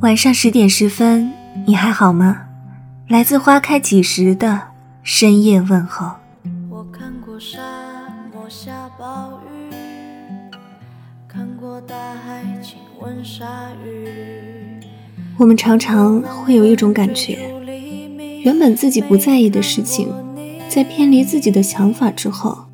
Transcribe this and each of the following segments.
晚上十点十分，你还好吗？来自花开几时的深夜问候。我看过沙漠下暴雨，看过大海亲吻鲨鱼。我们常常会有一种感觉，原本自己不在意的事情，在偏离自己的想法之后，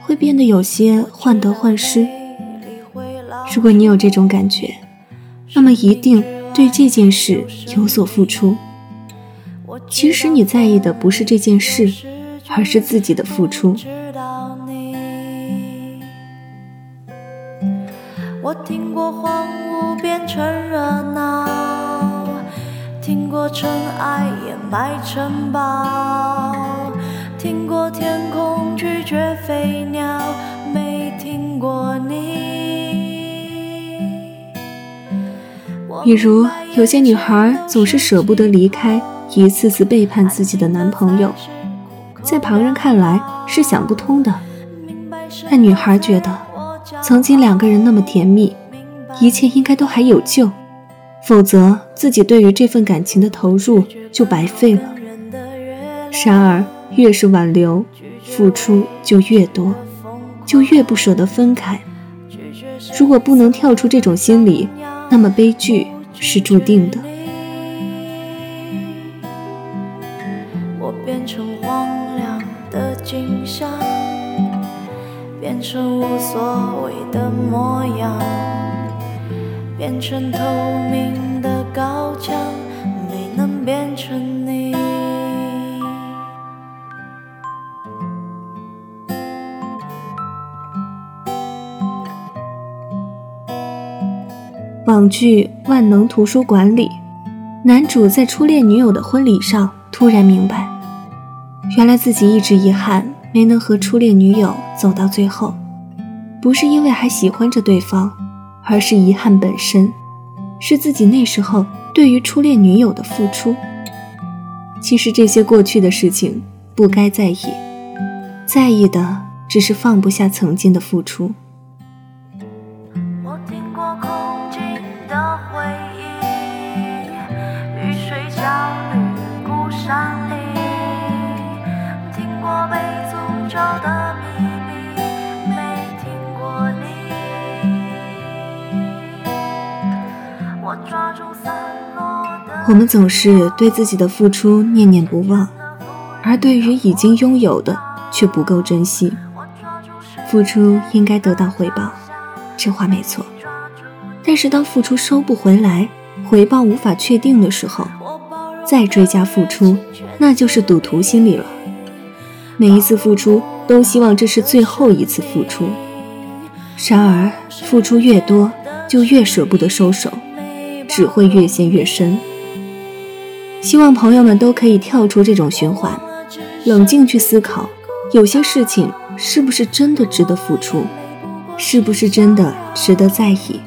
会变得有些患得患失。如果你有这种感觉，那么一定对这件事有所付出。其实你在意的不是这件事，而是自己的付出。我听过荒芜变成热闹，听过尘埃掩埋城堡，听过天空拒绝飞比如，有些女孩总是舍不得离开，一次次背叛自己的男朋友，在旁人看来是想不通的。但女孩觉得，曾经两个人那么甜蜜，一切应该都还有救，否则自己对于这份感情的投入就白费了。然而，越是挽留，付出就越多，就越不舍得分开。如果不能跳出这种心理，那么悲剧是注定的。我变成荒凉的景象，变成无所谓的模样，变成透明的高墙，没能变成网剧《万能图书馆》里，男主在初恋女友的婚礼上突然明白，原来自己一直遗憾没能和初恋女友走到最后，不是因为还喜欢着对方，而是遗憾本身，是自己那时候对于初恋女友的付出。其实这些过去的事情不该在意，在意的只是放不下曾经的付出。的秘密没听过你我们总是对自己的付出念念不忘，而对于已经拥有的却不够珍惜。付出应该得到回报，这话没错。但是当付出收不回来，回报无法确定的时候，再追加付出，那就是赌徒心理了。每一次付出，都希望这是最后一次付出。然而，付出越多，就越舍不得收手，只会越陷越深。希望朋友们都可以跳出这种循环，冷静去思考，有些事情是不是真的值得付出，是不是真的值得在意，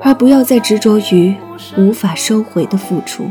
而不要再执着于无法收回的付出。